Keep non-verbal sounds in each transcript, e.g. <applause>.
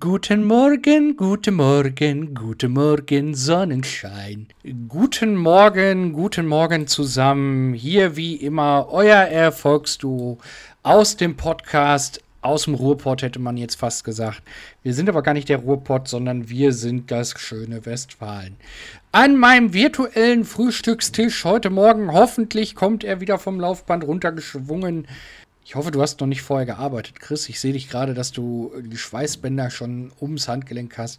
Guten Morgen, guten Morgen, guten Morgen, Sonnenschein. Guten Morgen, guten Morgen zusammen. Hier wie immer euer Erfolgsduo aus dem Podcast, aus dem Ruhrpott hätte man jetzt fast gesagt. Wir sind aber gar nicht der Ruhrpott, sondern wir sind das schöne Westfalen. An meinem virtuellen Frühstückstisch heute Morgen, hoffentlich kommt er wieder vom Laufband runtergeschwungen, ich hoffe, du hast noch nicht vorher gearbeitet, Chris. Ich sehe dich gerade, dass du die Schweißbänder schon ums Handgelenk hast.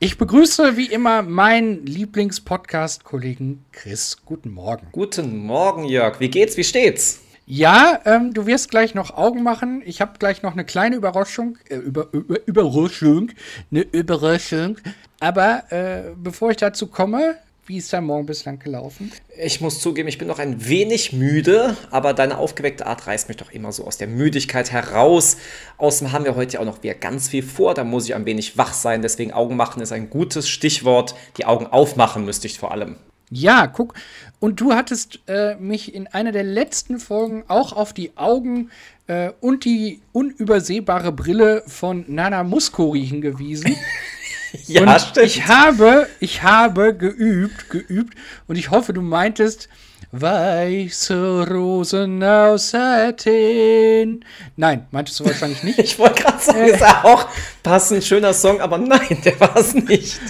Ich begrüße wie immer meinen Lieblingspodcast-Kollegen Chris. Guten Morgen. Guten Morgen, Jörg. Wie geht's? Wie steht's? Ja, ähm, du wirst gleich noch Augen machen. Ich habe gleich noch eine kleine Überraschung. Äh, über, über, Überraschung. Eine Überraschung. Aber äh, bevor ich dazu komme, wie ist dein Morgen bislang gelaufen? Ich muss zugeben, ich bin noch ein wenig müde, aber deine aufgeweckte Art reißt mich doch immer so aus der Müdigkeit heraus. Außerdem haben wir heute ja auch noch wieder ganz viel vor, da muss ich ein wenig wach sein. Deswegen Augen machen ist ein gutes Stichwort. Die Augen aufmachen müsste ich vor allem. Ja, guck. Und du hattest äh, mich in einer der letzten Folgen auch auf die Augen äh, und die unübersehbare Brille von Nana Muscori hingewiesen. <laughs> <laughs> ja, und stimmt. Ich habe, ich habe geübt, geübt und ich hoffe, du meintest weiße Rosen aus Athen. Nein, meintest du wahrscheinlich nicht. <laughs> ich wollte gerade sagen, äh, ist auch passend schöner Song, aber nein, der war es nicht.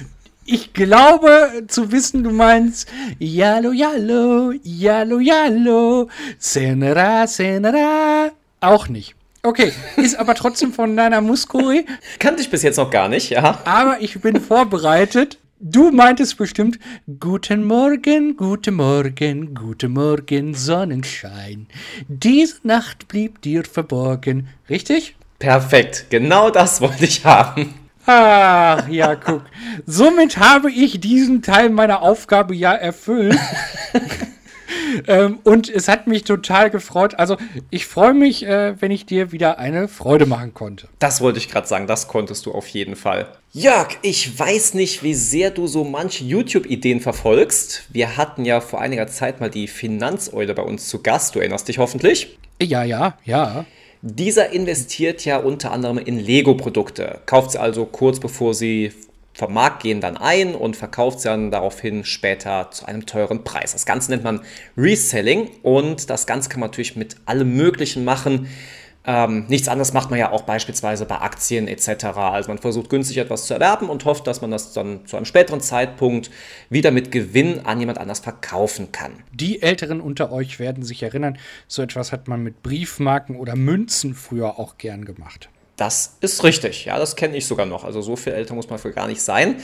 Ich glaube zu wissen, du meinst Yallo, Yallo, Yallo, Yallo, Senera, Senera. Auch nicht. Okay, ist aber trotzdem von Nana Muscuri. Kannte ich bis jetzt noch gar nicht, ja. Aber ich bin vorbereitet. Du meintest bestimmt, guten Morgen, guten Morgen, guten Morgen, Sonnenschein. Diese Nacht blieb dir verborgen. Richtig? Perfekt, genau das wollte ich haben. Ach, ja, guck. Somit habe ich diesen Teil meiner Aufgabe ja erfüllt. <laughs> ähm, und es hat mich total gefreut. Also ich freue mich, äh, wenn ich dir wieder eine Freude machen konnte. Das wollte ich gerade sagen, das konntest du auf jeden Fall. Jörg, ich weiß nicht, wie sehr du so manche YouTube-Ideen verfolgst. Wir hatten ja vor einiger Zeit mal die Finanzeule bei uns zu Gast, du erinnerst dich hoffentlich? Ja, ja, ja. Dieser investiert ja unter anderem in Lego-Produkte, kauft sie also kurz bevor sie vom Markt gehen dann ein und verkauft sie dann daraufhin später zu einem teuren Preis. Das Ganze nennt man Reselling und das Ganze kann man natürlich mit allem Möglichen machen. Ähm, nichts anderes macht man ja auch beispielsweise bei Aktien etc. Also man versucht günstig etwas zu erwerben und hofft, dass man das dann zu einem späteren Zeitpunkt wieder mit Gewinn an jemand anders verkaufen kann. Die Älteren unter euch werden sich erinnern, so etwas hat man mit Briefmarken oder Münzen früher auch gern gemacht. Das ist richtig, ja, das kenne ich sogar noch. Also so viel älter muss man für gar nicht sein.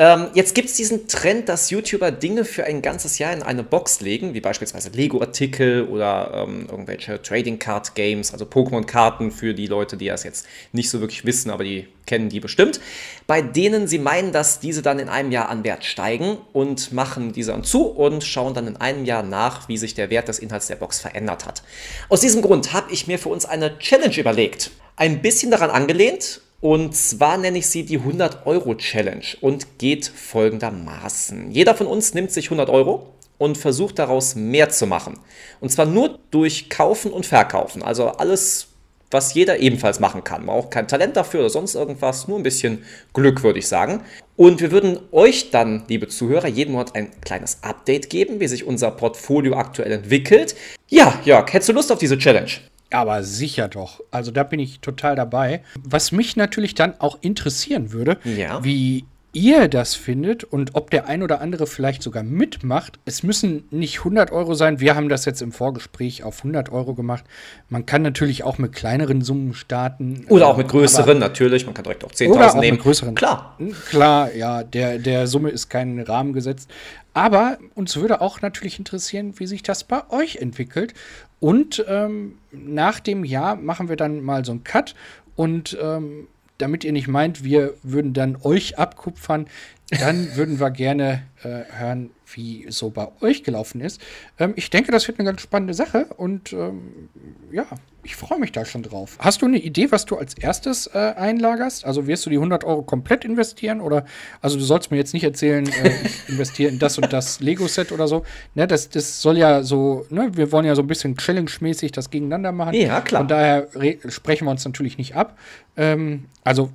Ähm, jetzt gibt es diesen Trend, dass YouTuber Dinge für ein ganzes Jahr in eine Box legen, wie beispielsweise Lego-Artikel oder ähm, irgendwelche Trading Card Games, also Pokémon-Karten für die Leute, die das jetzt nicht so wirklich wissen, aber die kennen die bestimmt, bei denen sie meinen, dass diese dann in einem Jahr an Wert steigen und machen diese dann zu und schauen dann in einem Jahr nach, wie sich der Wert des Inhalts der Box verändert hat. Aus diesem Grund habe ich mir für uns eine Challenge überlegt ein bisschen daran angelehnt. Und zwar nenne ich sie die 100-Euro-Challenge und geht folgendermaßen. Jeder von uns nimmt sich 100 Euro und versucht daraus mehr zu machen. Und zwar nur durch Kaufen und Verkaufen. Also alles, was jeder ebenfalls machen kann. Man braucht kein Talent dafür oder sonst irgendwas, nur ein bisschen Glück, würde ich sagen. Und wir würden euch dann, liebe Zuhörer, jeden Monat ein kleines Update geben, wie sich unser Portfolio aktuell entwickelt. Ja, Jörg, hättest du Lust auf diese Challenge? Aber sicher doch. Also da bin ich total dabei. Was mich natürlich dann auch interessieren würde, ja. wie ihr das findet und ob der ein oder andere vielleicht sogar mitmacht. Es müssen nicht 100 Euro sein. Wir haben das jetzt im Vorgespräch auf 100 Euro gemacht. Man kann natürlich auch mit kleineren Summen starten. Oder auch mit größeren, natürlich. Man kann direkt auch 10.000 nehmen. Mit größeren. Klar. Klar, ja. Der, der Summe ist kein Rahmen gesetzt. Aber uns würde auch natürlich interessieren, wie sich das bei euch entwickelt. Und ähm, nach dem Jahr machen wir dann mal so einen Cut. Und ähm, damit ihr nicht meint, wir würden dann euch abkupfern, dann würden wir gerne äh, hören, wie so bei euch gelaufen ist. Ähm, ich denke, das wird eine ganz spannende Sache und ähm, ja, ich freue mich da schon drauf. Hast du eine Idee, was du als erstes äh, einlagerst? Also wirst du die 100 Euro komplett investieren oder, also du sollst mir jetzt nicht erzählen, äh, ich <laughs> investiere in das und das Lego-Set oder so. Ne, das, das soll ja so, ne, wir wollen ja so ein bisschen Challenge-mäßig das gegeneinander machen. Ja, klar. Von daher sprechen wir uns natürlich nicht ab. Ähm, also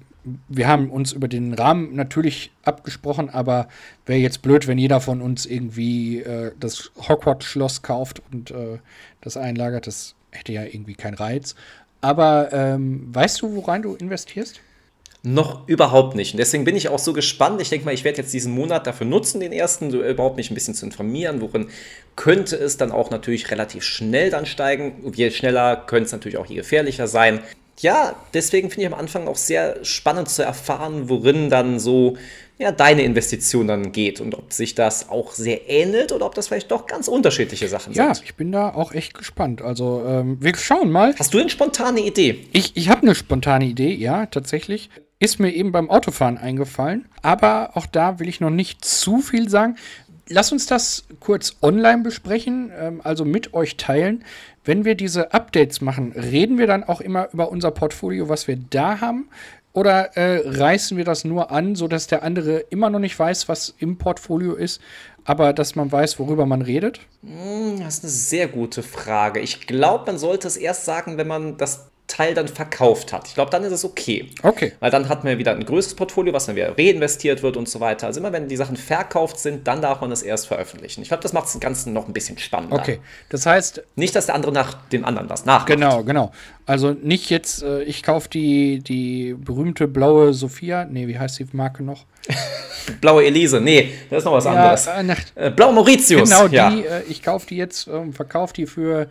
wir haben uns über den Rahmen natürlich abgesprochen, aber wäre jetzt blöd, wenn jeder von uns irgendwie äh, das Hogwarts-Schloss kauft und äh, das einlagert. Das hätte ja irgendwie keinen Reiz. Aber ähm, weißt du, worein du investierst? Noch überhaupt nicht. Und deswegen bin ich auch so gespannt. Ich denke mal, ich werde jetzt diesen Monat dafür nutzen, den ersten, überhaupt mich ein bisschen zu informieren, worin könnte es dann auch natürlich relativ schnell dann steigen. Je schneller könnte es natürlich auch je gefährlicher sein. Ja, deswegen finde ich am Anfang auch sehr spannend zu erfahren, worin dann so ja, deine Investition dann geht und ob sich das auch sehr ähnelt oder ob das vielleicht doch ganz unterschiedliche Sachen ja, sind. Ja, ich bin da auch echt gespannt. Also, ähm, wir schauen mal. Hast du eine spontane Idee? Ich, ich habe eine spontane Idee, ja, tatsächlich. Ist mir eben beim Autofahren eingefallen. Aber auch da will ich noch nicht zu viel sagen. Lass uns das kurz online besprechen, ähm, also mit euch teilen. Wenn wir diese Updates machen, reden wir dann auch immer über unser Portfolio, was wir da haben? Oder äh, reißen wir das nur an, sodass der andere immer noch nicht weiß, was im Portfolio ist, aber dass man weiß, worüber man redet? Hm, das ist eine sehr gute Frage. Ich glaube, man sollte es erst sagen, wenn man das Teil dann verkauft hat. Ich glaube, dann ist es okay. Okay. Weil dann hat man wieder ein größeres Portfolio, was dann wieder reinvestiert wird und so weiter. Also immer wenn die Sachen verkauft sind, dann darf man das erst veröffentlichen. Ich glaube, das macht das Ganze noch ein bisschen spannender. Okay. Das heißt. Nicht, dass der andere nach dem anderen was nachmacht. Genau, genau. Also nicht jetzt, äh, ich kaufe die, die berühmte blaue Sophia. Nee, wie heißt die Marke noch? <laughs> blaue Elise. Nee, das ist noch was ja, anderes. Äh, äh, blaue Mauritius. Genau, die, ja. Äh, ich kaufe die jetzt, ähm, verkaufe die für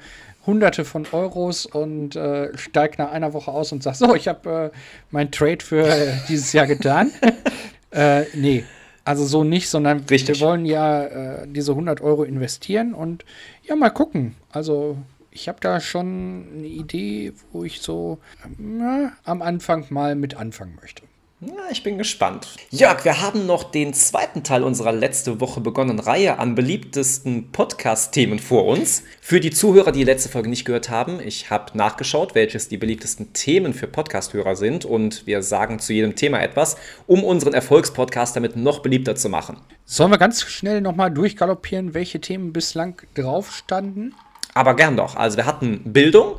Hunderte von Euros und äh, steigt nach einer Woche aus und sagt, so, ich habe äh, mein Trade für äh, <laughs> dieses Jahr getan. <laughs> äh, nee, also so nicht, sondern Richtig. wir wollen ja äh, diese 100 Euro investieren und ja, mal gucken. Also ich habe da schon eine Idee, wo ich so na, am Anfang mal mit anfangen möchte. Ja, ich bin gespannt. Jörg, wir haben noch den zweiten Teil unserer letzte Woche begonnenen Reihe an beliebtesten Podcast-Themen vor uns. Für die Zuhörer, die die letzte Folge nicht gehört haben, ich habe nachgeschaut, welches die beliebtesten Themen für Podcast-Hörer sind und wir sagen zu jedem Thema etwas, um unseren Erfolgspodcast damit noch beliebter zu machen. Sollen wir ganz schnell nochmal durchgaloppieren, welche Themen bislang drauf standen? Aber gern doch. Also wir hatten Bildung,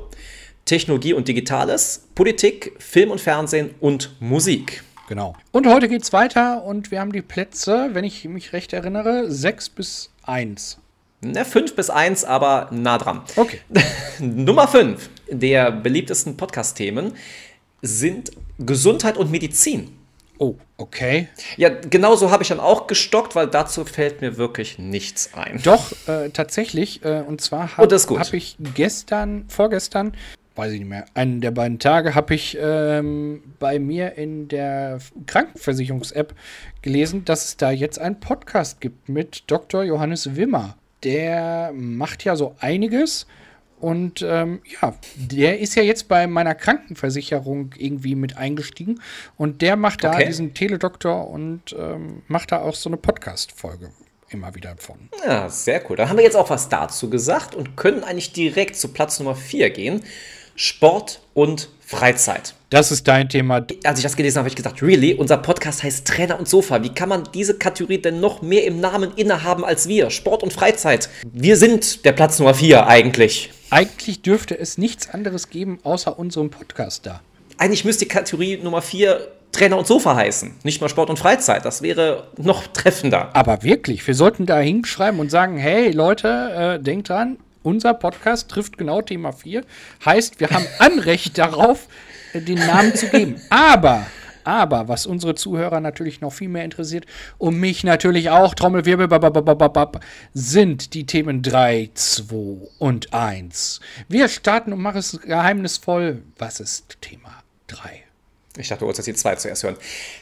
Technologie und Digitales, Politik, Film und Fernsehen und Musik. Genau. Und heute geht es weiter und wir haben die Plätze, wenn ich mich recht erinnere, 6 bis 1. Ne, 5 bis 1, aber nah dran. Okay. <laughs> Nummer 5 der beliebtesten Podcast-Themen sind Gesundheit und Medizin. Oh, okay. Ja, genau so habe ich dann auch gestockt, weil dazu fällt mir wirklich nichts ein. Doch, äh, tatsächlich. Äh, und zwar habe hab ich gestern, vorgestern weiß ich nicht mehr, einen der beiden Tage habe ich ähm, bei mir in der Krankenversicherungs-App gelesen, dass es da jetzt einen Podcast gibt mit Dr. Johannes Wimmer. Der macht ja so einiges. Und ähm, ja, der ist ja jetzt bei meiner Krankenversicherung irgendwie mit eingestiegen. Und der macht da okay. diesen Teledoktor und ähm, macht da auch so eine Podcast-Folge immer wieder von. Ja, sehr cool. Dann haben wir jetzt auch was dazu gesagt und können eigentlich direkt zu Platz Nummer 4 gehen. Sport und Freizeit. Das ist dein Thema. Als ich das gelesen habe, habe ich gesagt, really? Unser Podcast heißt Trainer und Sofa. Wie kann man diese Kategorie denn noch mehr im Namen innehaben als wir? Sport und Freizeit. Wir sind der Platz Nummer 4 eigentlich. Eigentlich dürfte es nichts anderes geben, außer unserem Podcast da. Eigentlich müsste die Kategorie Nummer 4 Trainer und Sofa heißen, nicht mal Sport und Freizeit. Das wäre noch treffender. Aber wirklich, wir sollten da hinschreiben und sagen, hey Leute, äh, denkt dran, unser Podcast trifft genau Thema 4. Heißt, wir haben Anrecht darauf, den Namen zu geben. Aber, aber, was unsere Zuhörer natürlich noch viel mehr interessiert und mich natürlich auch, Trommelwirbel, sind die Themen 3, 2 und 1. Wir starten und machen es geheimnisvoll. Was ist Thema 3? Ich dachte, du wolltest jetzt die 2 zuerst hören.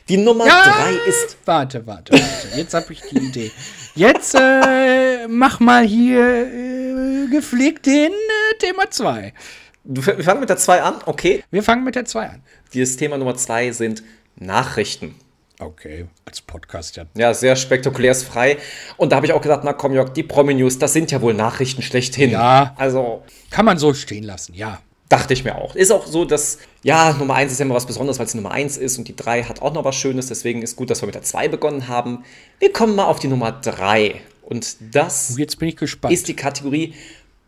Die Nummer 3 ja, ist. Warte, warte, warte. Jetzt habe ich die Idee. Jetzt äh, mach mal hier äh, gepflegt den äh, Thema 2. Wir fangen mit der 2 an, okay? Wir fangen mit der 2 an. Dieses Thema Nummer 2 sind Nachrichten. Okay, als Podcast ja. Ja, sehr spektakulärs frei. Und da habe ich auch gesagt, na komm, Jörg, die Promi-News, das sind ja wohl Nachrichten schlechthin. Ja. Also. Kann man so stehen lassen, ja. Dachte ich mir auch. Ist auch so, dass, ja, Nummer 1 ist ja immer was Besonderes, weil es Nummer 1 ist und die 3 hat auch noch was Schönes. Deswegen ist gut, dass wir mit der 2 begonnen haben. Wir kommen mal auf die Nummer 3. Und das Jetzt bin ich gespannt. ist die Kategorie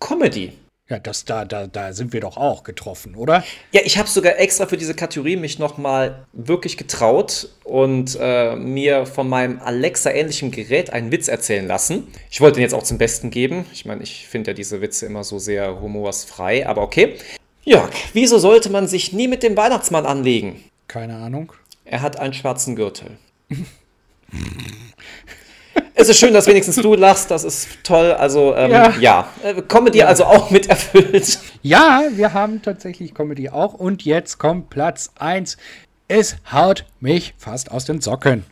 Comedy. Ja, das da, da, da sind wir doch auch getroffen, oder? Ja, ich habe sogar extra für diese Kategorie mich nochmal wirklich getraut und äh, mir von meinem Alexa-ähnlichen Gerät einen Witz erzählen lassen. Ich wollte den jetzt auch zum Besten geben. Ich meine, ich finde ja diese Witze immer so sehr humorsfrei, aber okay. Jörg, wieso sollte man sich nie mit dem Weihnachtsmann anlegen? Keine Ahnung. Er hat einen schwarzen Gürtel. <laughs> es ist schön, dass wenigstens du lachst, das ist toll. Also, ähm, ja. ja. Äh, Comedy ja. also auch mit erfüllt. Ja, wir haben tatsächlich Comedy auch. Und jetzt kommt Platz 1. Es haut mich fast aus den Socken.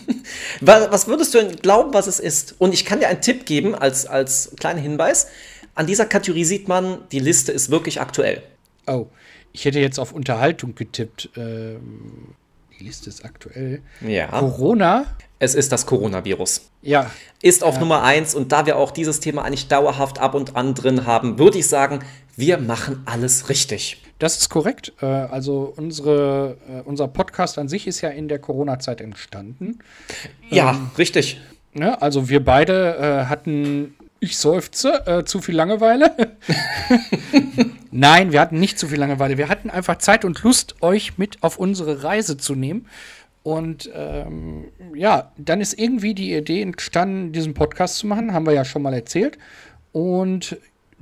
<laughs> was würdest du denn glauben, was es ist? Und ich kann dir einen Tipp geben als, als kleinen Hinweis. An dieser Kategorie sieht man, die Liste ist wirklich aktuell. Oh, ich hätte jetzt auf Unterhaltung getippt. Ähm, die Liste ist aktuell. Ja. Corona. Es ist das Coronavirus. Ja. Ist auf ja. Nummer eins und da wir auch dieses Thema eigentlich dauerhaft ab und an drin haben, würde ich sagen, wir machen alles richtig. Das ist korrekt. Äh, also unsere, äh, unser Podcast an sich ist ja in der Corona-Zeit entstanden. Ja, ähm, richtig. Ne, also wir beide äh, hatten, ich seufze, äh, zu viel Langeweile. <laughs> Nein, wir hatten nicht zu viel Langeweile. Wir hatten einfach Zeit und Lust, euch mit auf unsere Reise zu nehmen. Und ähm, ja, dann ist irgendwie die Idee entstanden, diesen Podcast zu machen, haben wir ja schon mal erzählt. Und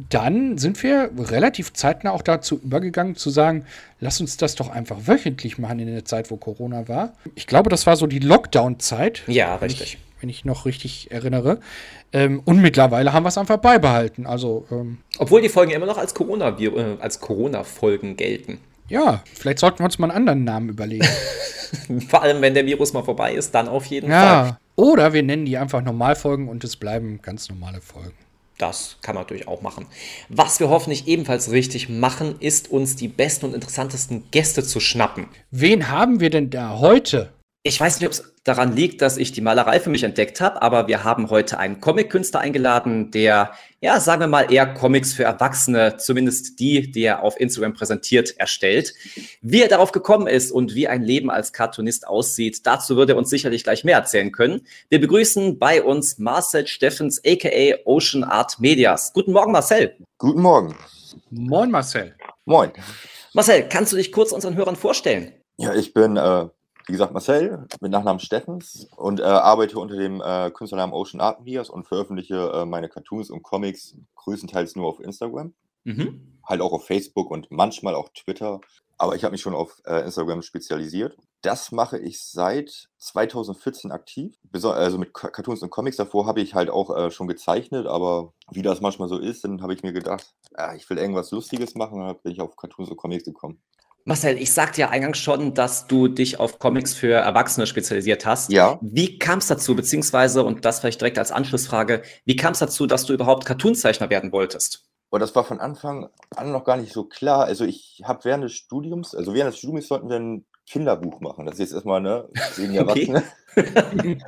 dann sind wir relativ zeitnah auch dazu übergegangen zu sagen, lass uns das doch einfach wöchentlich machen in der Zeit, wo Corona war. Ich glaube, das war so die Lockdown-Zeit. Ja, richtig. Ich, wenn ich noch richtig erinnere. Ähm, und mittlerweile haben wir es einfach beibehalten. Also, ähm, Obwohl die Folgen immer noch als Corona-Folgen äh, Corona gelten. Ja, vielleicht sollten wir uns mal einen anderen Namen überlegen. <laughs> Vor allem, wenn der Virus mal vorbei ist, dann auf jeden ja. Fall. Oder wir nennen die einfach Normalfolgen und es bleiben ganz normale Folgen. Das kann man natürlich auch machen. Was wir hoffentlich ebenfalls richtig machen, ist uns die besten und interessantesten Gäste zu schnappen. Wen haben wir denn da heute? Ich weiß nicht, ob es daran liegt, dass ich die Malerei für mich entdeckt habe, aber wir haben heute einen Comic-Künstler eingeladen, der, ja, sagen wir mal, eher Comics für Erwachsene, zumindest die, die er auf Instagram präsentiert, erstellt. Wie er darauf gekommen ist und wie ein Leben als Cartoonist aussieht, dazu wird er uns sicherlich gleich mehr erzählen können. Wir begrüßen bei uns Marcel Steffens, aka Ocean Art Medias. Guten Morgen, Marcel. Guten Morgen. Moin, Marcel. Moin. Marcel, kannst du dich kurz unseren Hörern vorstellen? Ja, ich bin äh, wie gesagt, Marcel mit Nachnamen Steffens und äh, arbeite unter dem äh, Künstlernamen Ocean Art Medias und veröffentliche äh, meine Cartoons und Comics größtenteils nur auf Instagram. Mhm. Halt auch auf Facebook und manchmal auch Twitter. Aber ich habe mich schon auf äh, Instagram spezialisiert. Das mache ich seit 2014 aktiv. Also mit Cartoons und Comics. Davor habe ich halt auch äh, schon gezeichnet, aber wie das manchmal so ist, dann habe ich mir gedacht, äh, ich will irgendwas Lustiges machen und dann bin ich auf Cartoons und Comics gekommen. Marcel, ich sagte ja eingangs schon, dass du dich auf Comics für Erwachsene spezialisiert hast. Ja. Wie kam es dazu, beziehungsweise, und das vielleicht direkt als Anschlussfrage, wie kam es dazu, dass du überhaupt Cartoonzeichner werden wolltest? Und das war von Anfang an noch gar nicht so klar. Also ich habe während des Studiums, also während des Studiums sollten wir ein Kinderbuch machen. Das ist jetzt erstmal, ne, zehn <laughs> Erwachsene. <laughs>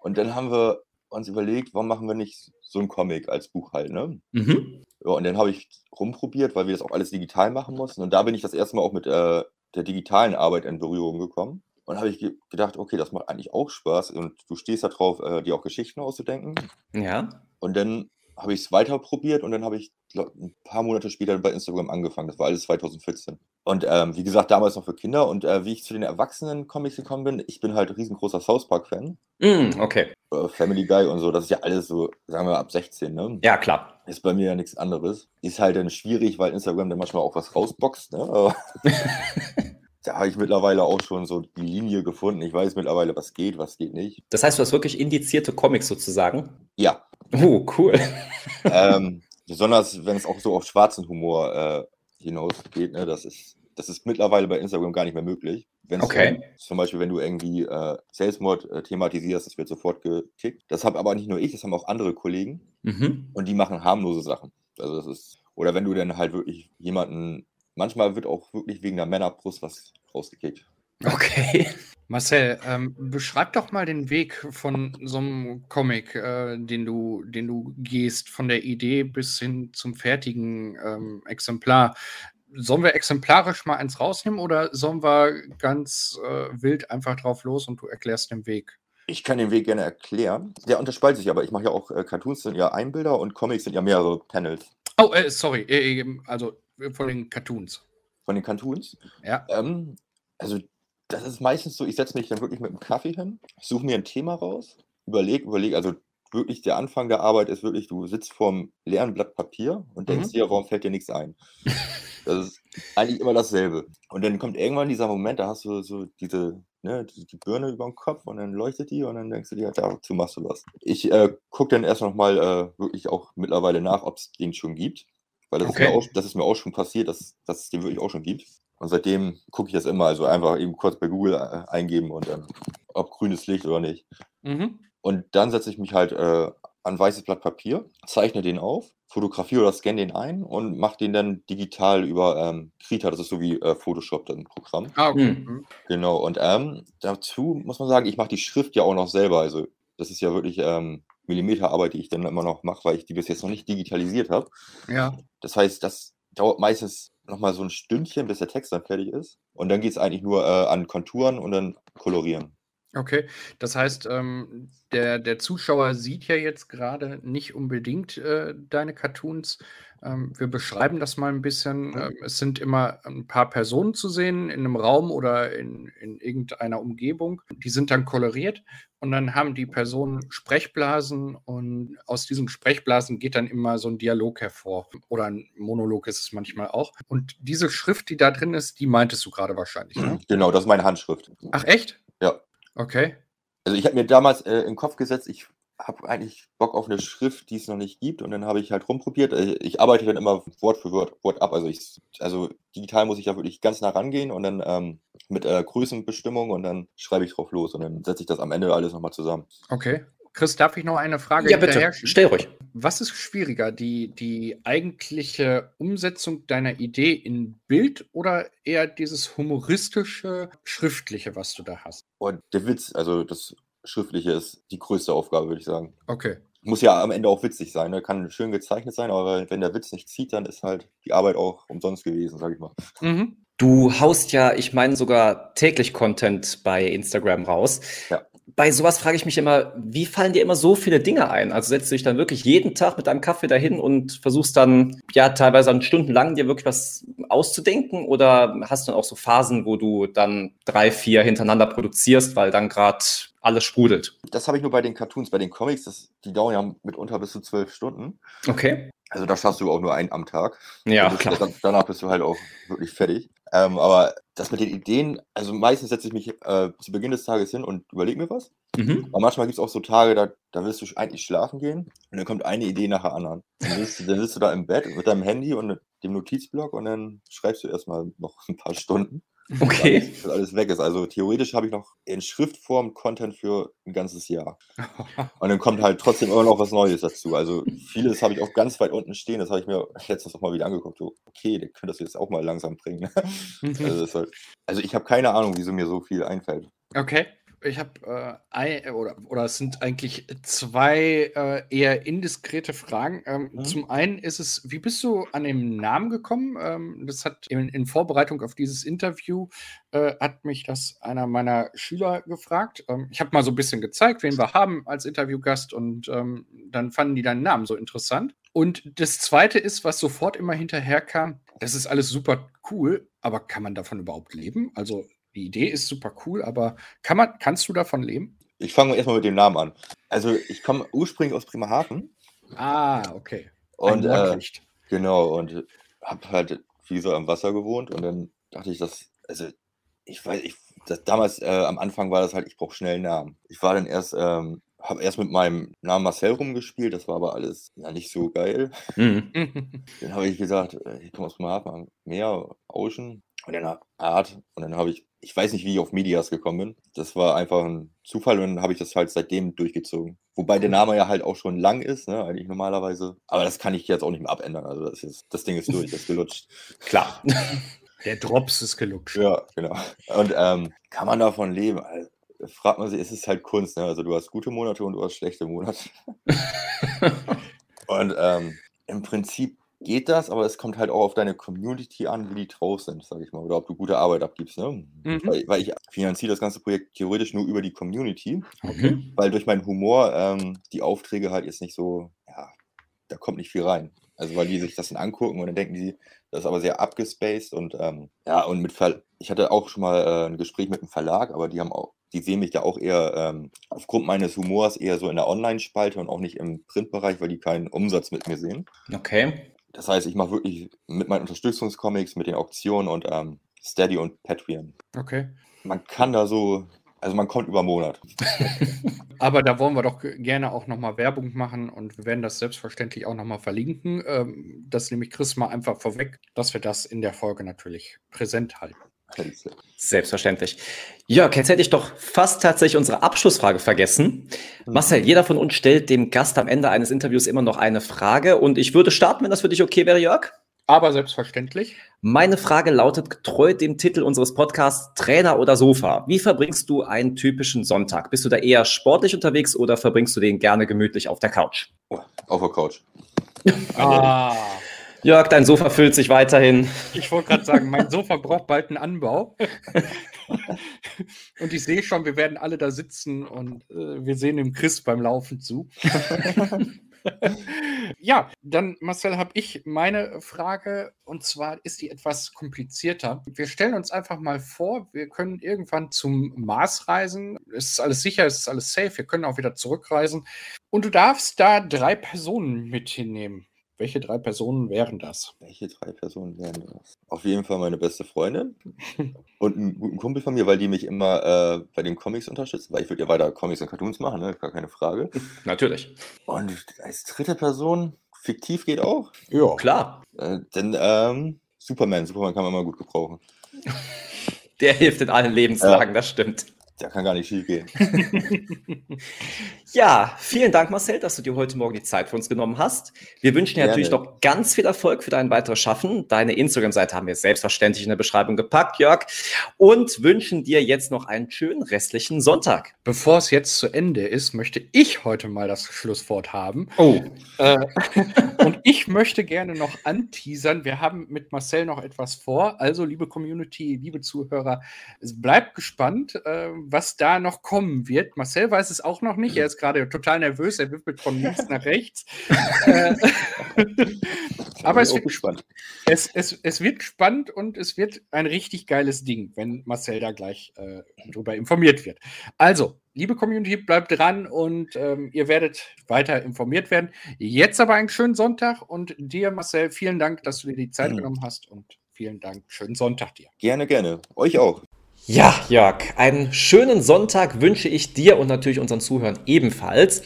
und dann haben wir uns überlegt, warum machen wir nicht so ein Comic als Buch halt, ne? Mhm. Ja, und dann habe ich rumprobiert, weil wir das auch alles digital machen mussten. Und da bin ich das erste Mal auch mit äh, der digitalen Arbeit in Berührung gekommen. Und habe ich ge gedacht, okay, das macht eigentlich auch Spaß. Und du stehst da drauf, äh, dir auch Geschichten auszudenken. Ja. Und dann habe ich es weiter probiert und dann habe ich glaub, ein paar Monate später bei Instagram angefangen. Das war alles 2014. Und ähm, wie gesagt, damals noch für Kinder. Und äh, wie ich zu den Erwachsenen-Comics gekommen bin, ich bin halt riesengroßer South Park-Fan. Mm, okay. Äh, Family Guy und so, das ist ja alles so, sagen wir ab 16, ne? Ja, klar. Ist bei mir ja nichts anderes. Ist halt dann schwierig, weil Instagram dann manchmal auch was rausboxt, ne? <laughs> da habe ich mittlerweile auch schon so die Linie gefunden. Ich weiß mittlerweile, was geht, was geht nicht. Das heißt, du hast wirklich indizierte Comics sozusagen? Ja. Oh, cool. ähm, besonders, wenn es auch so auf schwarzen Humor äh, hinausgeht, ne? Das ist, das ist mittlerweile bei Instagram gar nicht mehr möglich. Wenn's okay. Dann, zum Beispiel, wenn du irgendwie äh, Selbstmord äh, thematisierst, das wird sofort gekickt. Das habe aber nicht nur ich, das haben auch andere Kollegen. Mhm. Und die machen harmlose Sachen. Also das ist, oder wenn du dann halt wirklich jemanden, manchmal wird auch wirklich wegen der Männerbrust was rausgekickt. Okay. Marcel, ähm, beschreib doch mal den Weg von so einem Comic, äh, den, du, den du gehst, von der Idee bis hin zum fertigen ähm, Exemplar. Sollen wir exemplarisch mal eins rausnehmen oder sollen wir ganz äh, wild einfach drauf los und du erklärst den Weg? Ich kann den Weg gerne erklären. Der unterspaltet sich aber. Ich mache ja auch äh, Cartoons, sind ja Einbilder und Comics sind ja mehrere Panels. Oh, äh, sorry, äh, also von den Cartoons. Von den Cartoons? Ja. Ähm, also das ist meistens so, ich setze mich dann wirklich mit einem Kaffee hin, suche mir ein Thema raus, überlege, überlege, also wirklich der Anfang der Arbeit ist wirklich, du sitzt vorm leeren Blatt Papier und denkst mhm. dir, warum fällt dir nichts ein? <laughs> Das ist eigentlich immer dasselbe. Und dann kommt irgendwann dieser Moment, da hast du so diese, ne, die, die Birne über dem Kopf und dann leuchtet die und dann denkst du dir, dazu machst du was. Ich äh, gucke dann erst nochmal äh, wirklich auch mittlerweile nach, ob es den schon gibt. Weil das, okay. ist mir auch, das ist mir auch schon passiert, dass, dass es den wirklich auch schon gibt. Und seitdem gucke ich das immer, also einfach eben kurz bei Google äh, eingeben und dann, ob grünes Licht oder nicht. Mhm. Und dann setze ich mich halt äh, an weißes Blatt Papier, zeichne den auf, fotografiere oder scanne den ein und mache den dann digital über ähm, Krita, das ist so wie äh, Photoshop, das Programm. Ah, okay. Mhm. Genau, und ähm, dazu muss man sagen, ich mache die Schrift ja auch noch selber. Also das ist ja wirklich ähm, Millimeterarbeit, die ich dann immer noch mache, weil ich die bis jetzt noch nicht digitalisiert habe. Ja. Das heißt, das dauert meistens nochmal so ein Stündchen, bis der Text dann fertig ist. Und dann geht es eigentlich nur äh, an Konturen und dann kolorieren. Okay, das heißt, ähm, der, der Zuschauer sieht ja jetzt gerade nicht unbedingt äh, deine Cartoons. Ähm, wir beschreiben das mal ein bisschen. Ähm, es sind immer ein paar Personen zu sehen in einem Raum oder in, in irgendeiner Umgebung. Die sind dann koloriert und dann haben die Personen Sprechblasen und aus diesen Sprechblasen geht dann immer so ein Dialog hervor. Oder ein Monolog ist es manchmal auch. Und diese Schrift, die da drin ist, die meintest du gerade wahrscheinlich, ne? <clears throat> Genau, das ist meine Handschrift. Ach echt? Ja. Okay. Also ich habe mir damals äh, in den Kopf gesetzt, ich habe eigentlich Bock auf eine Schrift, die es noch nicht gibt. Und dann habe ich halt rumprobiert. Äh, ich arbeite dann immer Wort für Wort, Wort ab. Also, ich, also digital muss ich da wirklich ganz nah rangehen und dann ähm, mit äh, Größenbestimmung und dann schreibe ich drauf los und dann setze ich das am Ende alles nochmal zusammen. Okay. Chris, darf ich noch eine Frage ja, bitte. Stell ruhig. Was ist schwieriger, die, die eigentliche Umsetzung deiner Idee in Bild oder eher dieses humoristische, schriftliche, was du da hast? Und der Witz, also das Schriftliche ist die größte Aufgabe, würde ich sagen. Okay. Muss ja am Ende auch witzig sein, ne? kann schön gezeichnet sein, aber wenn der Witz nicht zieht, dann ist halt die Arbeit auch umsonst gewesen, sag ich mal. Mhm. Du haust ja, ich meine sogar täglich Content bei Instagram raus. Ja bei sowas frage ich mich immer, wie fallen dir immer so viele Dinge ein? Also setzt du dich dann wirklich jeden Tag mit deinem Kaffee dahin und versuchst dann, ja, teilweise dann stundenlang dir wirklich was auszudenken? Oder hast du dann auch so Phasen, wo du dann drei, vier hintereinander produzierst, weil dann gerade alles sprudelt? Das habe ich nur bei den Cartoons, bei den Comics, das, die dauern ja mitunter bis zu zwölf Stunden. Okay. Also da schaffst du auch nur einen am Tag. Ja, klar. Dann, danach bist du halt auch wirklich fertig. Ähm, aber das mit den Ideen, also meistens setze ich mich äh, zu Beginn des Tages hin und überlege mir was. Mhm. Aber manchmal gibt es auch so Tage, da, da willst du eigentlich schlafen gehen und dann kommt eine Idee nach der anderen. Dann sitzt, dann sitzt du da im Bett mit deinem Handy und dem Notizblock und dann schreibst du erstmal noch ein paar Stunden. <laughs> Okay. Bis alles weg ist. Also theoretisch habe ich noch in Schriftform Content für ein ganzes Jahr. <laughs> Und dann kommt halt trotzdem immer noch was Neues dazu. Also vieles habe ich auch ganz weit unten stehen. Das habe ich mir letztens auch mal wieder angeguckt. So, okay, der könnte das jetzt auch mal langsam bringen. <laughs> also, halt, also ich habe keine Ahnung, wieso mir so viel einfällt. Okay ich habe äh, oder, oder es sind eigentlich zwei äh, eher indiskrete Fragen. Ähm, mhm. Zum einen ist es, wie bist du an den Namen gekommen? Ähm, das hat in, in, Vorbereitung auf dieses Interview äh, hat mich das einer meiner Schüler gefragt. Ähm, ich habe mal so ein bisschen gezeigt, wen wir haben als Interviewgast und ähm, dann fanden die deinen Namen so interessant. Und das zweite ist, was sofort immer hinterherkam, das ist alles super cool, aber kann man davon überhaupt leben? Also die Idee ist super cool, aber kann man, kannst du davon leben? Ich fange erstmal mit dem Namen an. Also ich komme ursprünglich aus Bremerhaven. Ah, okay. Und äh, genau, und habe halt wie so am Wasser gewohnt und dann dachte ich, dass, also ich weiß, ich, das, damals äh, am Anfang war das halt, ich brauche schnell einen Namen. Ich war dann erst, ähm, habe erst mit meinem Namen Marcel rumgespielt, das war aber alles ja nicht so geil. Mhm. dann habe ich gesagt, äh, ich komme aus Bremerhaven, Meer, Ocean und dann Art und dann habe ich ich weiß nicht, wie ich auf Medias gekommen bin. Das war einfach ein Zufall und dann habe ich das halt seitdem durchgezogen. Wobei der Name ja halt auch schon lang ist, ne, eigentlich normalerweise. Aber das kann ich jetzt auch nicht mehr abändern. Also das, ist, das Ding ist durch, das ist gelutscht. <laughs> Klar. <laughs> Der Drops ist gelutscht. Ja, genau. Und ähm, kann man davon leben? Also, fragt man sich, es ist halt Kunst. Ne? Also du hast gute Monate und du hast schlechte Monate. <laughs> und ähm, im Prinzip geht das, aber es kommt halt auch auf deine Community an, wie die drauf sind, sag ich mal, oder ob du gute Arbeit abgibst. Ne? Mhm. Weil, weil, ich finanziere das ganze Projekt theoretisch nur über die Community, okay. weil durch meinen Humor ähm, die Aufträge halt jetzt nicht so, ja, da kommt nicht viel rein. Also weil die sich das dann angucken und dann denken die, das ist aber sehr abgespaced und ähm, ja, und mit Ver ich hatte auch schon mal äh, ein Gespräch mit einem Verlag, aber die haben auch, die sehen mich da auch eher ähm, aufgrund meines Humors eher so in der Online-Spalte und auch nicht im Printbereich, weil die keinen Umsatz mit mir sehen. Okay. Das heißt, ich mache wirklich mit meinen Unterstützungscomics, mit den Auktionen und ähm, Steady und Patreon. Okay. Man kann da so also man kommt über Monat. <laughs> Aber da wollen wir doch gerne auch nochmal Werbung machen und wir werden das selbstverständlich auch nochmal verlinken. Ähm, das nehme ich Chris mal einfach vorweg, dass wir das in der Folge natürlich präsent halten. Selbstverständlich. Jörg, jetzt hätte ich doch fast tatsächlich unsere Abschlussfrage vergessen. Mhm. Marcel, jeder von uns stellt dem Gast am Ende eines Interviews immer noch eine Frage und ich würde starten, wenn das für dich okay wäre, Jörg. Aber selbstverständlich. Meine Frage lautet getreu dem Titel unseres Podcasts Trainer oder Sofa. Wie verbringst du einen typischen Sonntag? Bist du da eher sportlich unterwegs oder verbringst du den gerne gemütlich auf der Couch? Oh, auf der Couch. ah. <laughs> Jörg, dein Sofa füllt sich weiterhin. Ich wollte gerade sagen, mein Sofa braucht bald einen Anbau. und ich sehe schon, wir werden alle da sitzen und äh, wir sehen dem Chris beim Laufen zu. <laughs> ja, dann Marcel, habe ich meine Frage und zwar ist die etwas komplizierter. Wir stellen uns einfach mal vor, wir können irgendwann zum Mars reisen. Es ist alles sicher, es ist alles safe, wir können auch wieder zurückreisen. Und du darfst da drei Personen mit hinnehmen. Welche drei Personen wären das? Welche drei Personen wären das? Auf jeden Fall meine beste Freundin <laughs> und einen guten Kumpel von mir, weil die mich immer äh, bei den Comics unterstützen, weil ich würde ja weiter Comics und Cartoons machen, ne? gar keine Frage. <laughs> Natürlich. Und als dritte Person, fiktiv geht auch. Ja, klar. Äh, denn ähm, Superman, Superman kann man immer gut gebrauchen. <laughs> Der hilft in allen Lebenslagen, ja. das stimmt. Da kann gar nicht schief gehen. <laughs> ja, vielen Dank, Marcel, dass du dir heute Morgen die Zeit für uns genommen hast. Wir wünschen dir natürlich noch ganz viel Erfolg für dein weiteres Schaffen. Deine Instagram-Seite haben wir selbstverständlich in der Beschreibung gepackt, Jörg. Und wünschen dir jetzt noch einen schönen restlichen Sonntag. Bevor es jetzt zu Ende ist, möchte ich heute mal das Schlusswort haben. Oh. Äh, <laughs> und ich möchte gerne noch anteasern. Wir haben mit Marcel noch etwas vor. Also, liebe Community, liebe Zuhörer, bleibt gespannt. Äh, was da noch kommen wird. Marcel weiß es auch noch nicht. Er ist gerade total nervös. Er wippelt von <laughs> links nach rechts. Äh, <laughs> aber es wird. Es, es, es wird spannend und es wird ein richtig geiles Ding, wenn Marcel da gleich äh, darüber informiert wird. Also, liebe Community, bleibt dran und ähm, ihr werdet weiter informiert werden. Jetzt aber einen schönen Sonntag und dir, Marcel, vielen Dank, dass du dir die Zeit mhm. genommen hast und vielen Dank. Schönen Sonntag dir. Gerne, gerne. Euch auch. Ja, Jörg, einen schönen Sonntag wünsche ich dir und natürlich unseren Zuhörern ebenfalls.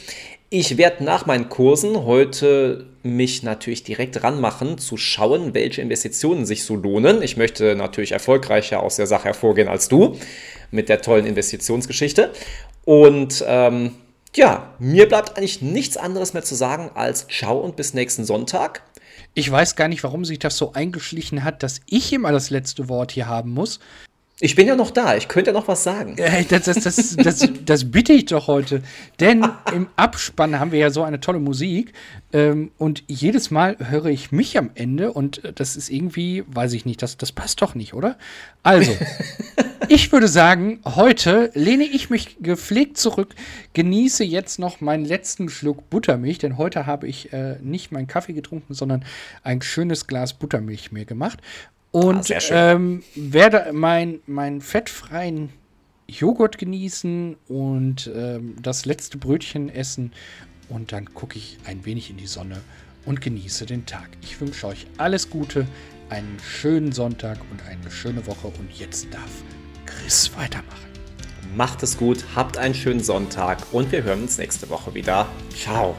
Ich werde nach meinen Kursen heute mich natürlich direkt ranmachen, zu schauen, welche Investitionen sich so lohnen. Ich möchte natürlich erfolgreicher aus der Sache hervorgehen als du mit der tollen Investitionsgeschichte. Und ähm, ja, mir bleibt eigentlich nichts anderes mehr zu sagen als ciao und bis nächsten Sonntag. Ich weiß gar nicht, warum sich das so eingeschlichen hat, dass ich immer das letzte Wort hier haben muss. Ich bin ja noch da, ich könnte ja noch was sagen. Das, das, das, das, das bitte ich doch heute. Denn im Abspann haben wir ja so eine tolle Musik. Ähm, und jedes Mal höre ich mich am Ende und das ist irgendwie, weiß ich nicht, das, das passt doch nicht, oder? Also, <laughs> ich würde sagen, heute lehne ich mich gepflegt zurück, genieße jetzt noch meinen letzten Schluck Buttermilch, denn heute habe ich äh, nicht meinen Kaffee getrunken, sondern ein schönes Glas Buttermilch mir gemacht und ah, ähm, werde meinen mein fettfreien Joghurt genießen und ähm, das letzte Brötchen essen. Und dann gucke ich ein wenig in die Sonne und genieße den Tag. Ich wünsche euch alles Gute, einen schönen Sonntag und eine schöne Woche. Und jetzt darf Chris weitermachen. Macht es gut, habt einen schönen Sonntag und wir hören uns nächste Woche wieder. Ciao.